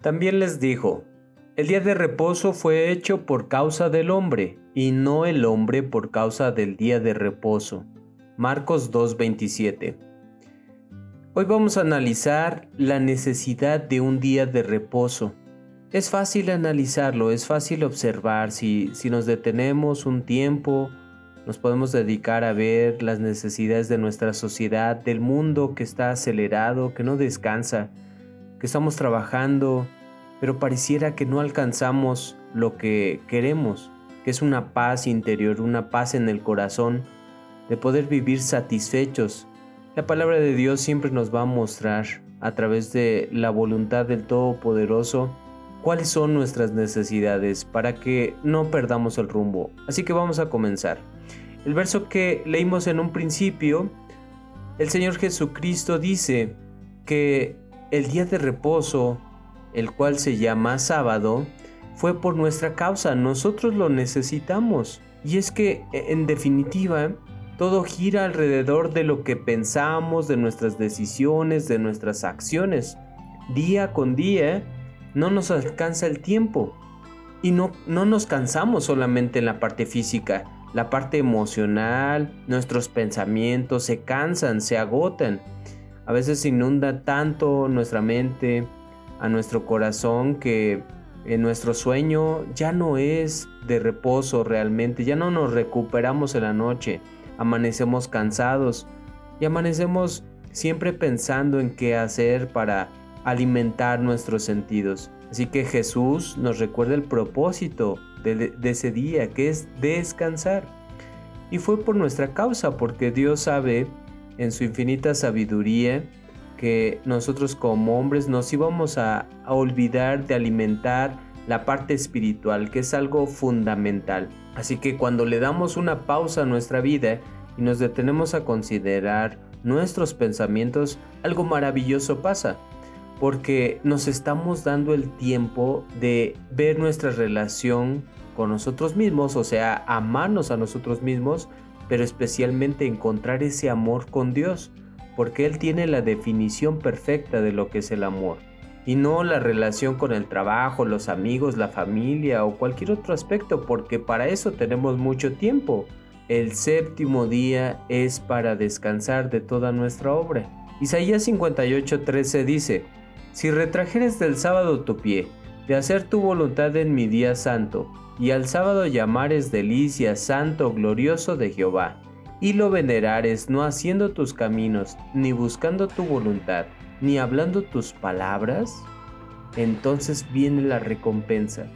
También les dijo, el día de reposo fue hecho por causa del hombre, y no el hombre por causa del día de reposo. Marcos 2.27 Hoy vamos a analizar la necesidad de un día de reposo. Es fácil analizarlo, es fácil observar si, si nos detenemos un tiempo, nos podemos dedicar a ver las necesidades de nuestra sociedad, del mundo que está acelerado, que no descansa, que estamos trabajando, pero pareciera que no alcanzamos lo que queremos, que es una paz interior, una paz en el corazón, de poder vivir satisfechos. La palabra de Dios siempre nos va a mostrar a través de la voluntad del Todopoderoso cuáles son nuestras necesidades para que no perdamos el rumbo. Así que vamos a comenzar. El verso que leímos en un principio, el Señor Jesucristo dice que el día de reposo, el cual se llama sábado, fue por nuestra causa, nosotros lo necesitamos. Y es que, en definitiva, todo gira alrededor de lo que pensamos, de nuestras decisiones, de nuestras acciones. Día con día no nos alcanza el tiempo. Y no, no nos cansamos solamente en la parte física, la parte emocional, nuestros pensamientos se cansan, se agotan. A veces inunda tanto nuestra mente, a nuestro corazón, que en nuestro sueño ya no es de reposo realmente, ya no nos recuperamos en la noche, amanecemos cansados y amanecemos siempre pensando en qué hacer para alimentar nuestros sentidos. Así que Jesús nos recuerda el propósito de, ese día, que es descansar. Y fue por nuestra causa, porque Dios sabe en su infinita sabiduría que nosotros como hombres nos íbamos a, olvidar de alimentar la parte espiritual, que es algo fundamental. Así que cuando le damos una pausa a nuestra vida y nos detenemos a considerar nuestros pensamientos, algo maravilloso pasa porque nos estamos dando el tiempo de ver nuestra relación con nosotros mismos, o sea, amarnos a nosotros mismos, pero especialmente encontrar ese amor con Dios, porque Él tiene la definición perfecta de lo que es el amor, y no la relación con el trabajo, los amigos, la familia o cualquier otro aspecto, porque para eso tenemos mucho tiempo. El séptimo día es para descansar de toda nuestra obra. Isaías 58:13 dice, si retrajeres del sábado tu pie, de hacer tu voluntad en mi día santo, y al sábado llamares delicia santo glorioso de Jehová, y lo venerares no haciendo tus caminos, ni buscando tu voluntad, ni hablando tus palabras, entonces viene la recompensa.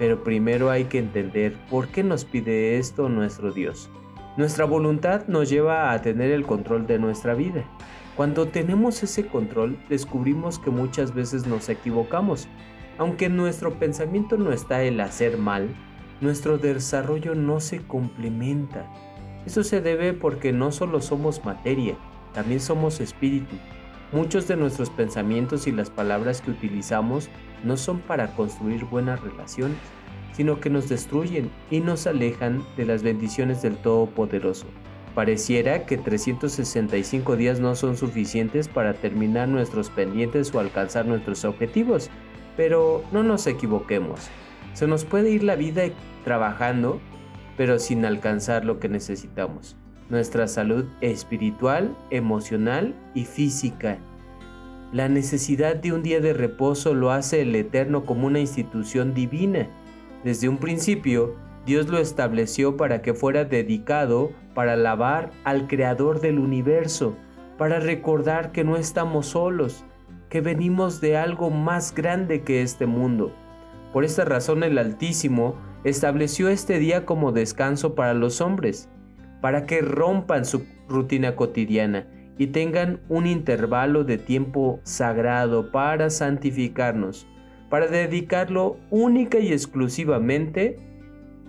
Pero primero hay que entender por qué nos pide esto nuestro Dios. Nuestra voluntad nos lleva a tener el control de nuestra vida. Cuando tenemos ese control, descubrimos que muchas veces nos equivocamos. Aunque nuestro pensamiento no está el hacer mal, nuestro desarrollo no se complementa. Eso se debe porque no solo somos materia, también somos espíritu. Muchos de nuestros pensamientos y las palabras que utilizamos no son para construir buenas relaciones, sino que nos destruyen y nos alejan de las bendiciones del Todopoderoso. Pareciera que 365 días no son suficientes para terminar nuestros pendientes o alcanzar nuestros objetivos, pero no nos equivoquemos. Se nos puede ir la vida trabajando, pero sin alcanzar lo que necesitamos. Nuestra salud espiritual, emocional y física. La necesidad de un día de reposo lo hace el Eterno como una institución divina. Desde un principio, Dios lo estableció para que fuera dedicado para alabar al Creador del universo, para recordar que no estamos solos, que venimos de algo más grande que este mundo. Por esta razón el Altísimo estableció este día como descanso para los hombres, para que rompan su rutina cotidiana y tengan un intervalo de tiempo sagrado para santificarnos, para dedicarlo única y exclusivamente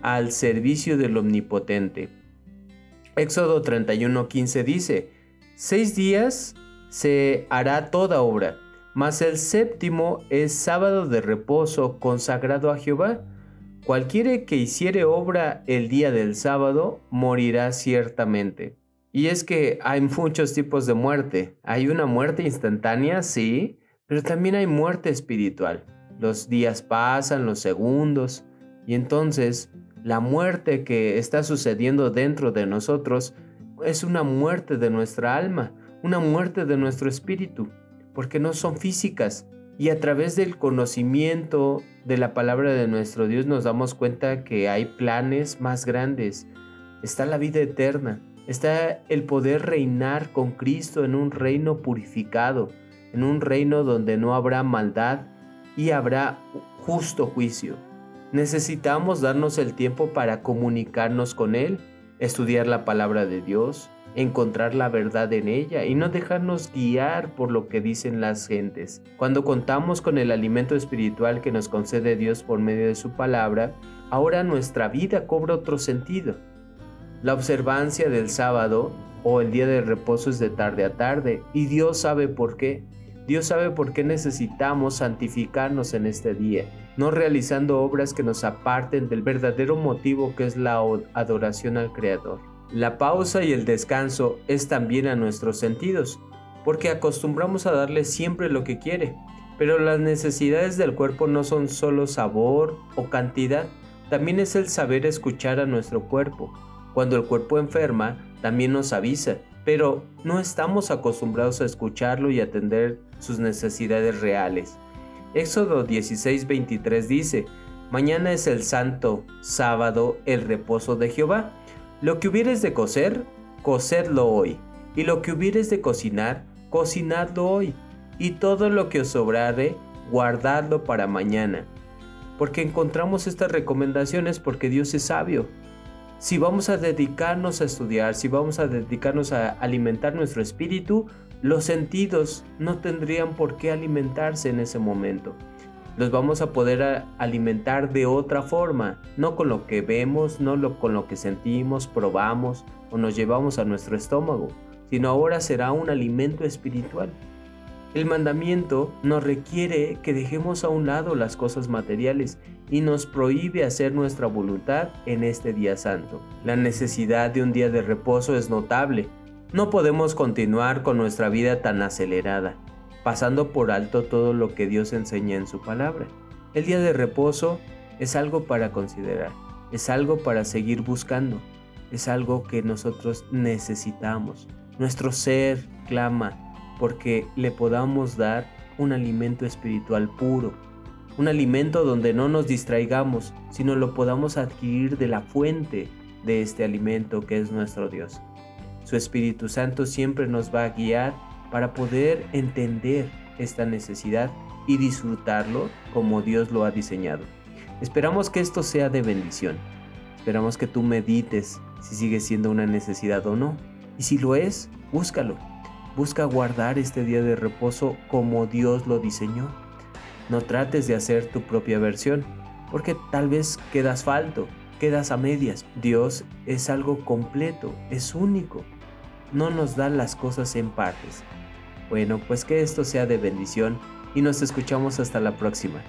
al servicio del Omnipotente. Éxodo 31:15 dice, Seis días se hará toda obra, mas el séptimo es sábado de reposo consagrado a Jehová. Cualquiera que hiciere obra el día del sábado morirá ciertamente. Y es que hay muchos tipos de muerte. Hay una muerte instantánea, sí, Pero también hay muerte espiritual. Los días pasan, los segundos, y entonces la muerte que está sucediendo dentro de nosotros es una muerte de nuestra alma, una muerte de nuestro espíritu, porque no son físicas. Y a través del conocimiento de la palabra de nuestro Dios nos damos cuenta que hay planes más grandes. Está la vida eterna, está el poder reinar con Cristo en un reino purificado, en un reino donde no habrá maldad y habrá justo juicio. Necesitamos darnos el tiempo para comunicarnos con Él, estudiar la palabra de Dios, encontrar la verdad en ella y no dejarnos guiar por lo que dicen las gentes. Cuando contamos con el alimento espiritual que nos concede Dios por medio de su palabra, ahora nuestra vida cobra otro sentido. La observancia del sábado o el día de reposo es de tarde a tarde y Dios sabe por qué. Dios sabe por qué necesitamos santificarnos en este día, no realizando obras que nos aparten del verdadero motivo que es la adoración al Creador. La pausa y el descanso es también a nuestros sentidos, porque acostumbramos a darle siempre lo que quiere, pero las necesidades del cuerpo no son solo sabor o cantidad, también es el saber escuchar a nuestro cuerpo. Cuando el cuerpo enferma, también nos avisa, pero no estamos acostumbrados a escucharlo y atender sus necesidades reales. Éxodo 16:23 dice, Mañana es el santo sábado, el reposo de Jehová. Lo que hubieres de coser, cocedlo hoy. Y lo que hubieres de cocinar, cocinadlo hoy. Y todo lo que os sobrare, guardadlo para mañana. Porque encontramos estas recomendaciones porque Dios es sabio si vamos a dedicarnos a estudiar, si vamos a dedicarnos a alimentar nuestro espíritu, los sentidos no tendrían por qué alimentarse en ese momento. Los vamos a poder alimentar de otra forma, no con lo que vemos, no con lo que sentimos, probamos o nos llevamos a nuestro estómago, sino ahora será un alimento espiritual. El mandamiento nos requiere que dejemos a un lado las cosas materiales y nos prohíbe hacer nuestra voluntad en este día santo. La necesidad de un día de reposo es notable. No podemos continuar con nuestra vida tan acelerada, pasando por alto todo lo que Dios enseña en su palabra. El día de reposo es algo para considerar, es algo para seguir buscando, es algo que nosotros necesitamos. Nuestro ser clama, porque le podamos dar un alimento espiritual puro, un alimento donde no nos distraigamos, sino lo podamos adquirir de la fuente de este alimento que es nuestro Dios. Su Espíritu Santo siempre nos va a guiar para poder entender esta necesidad y disfrutarlo como Dios lo ha diseñado. Esperamos que esto sea de bendición. Esperamos que tú medites si sigue siendo una necesidad o no. Y si lo es, búscalo Busca guardar este día de reposo como Dios lo diseñó. No trates de hacer tu propia versión, porque tal vez quedas falto, quedas a medias. Dios es algo completo, es único. No nos da las cosas en partes. Bueno, pues que esto sea de bendición y nos escuchamos hasta la próxima.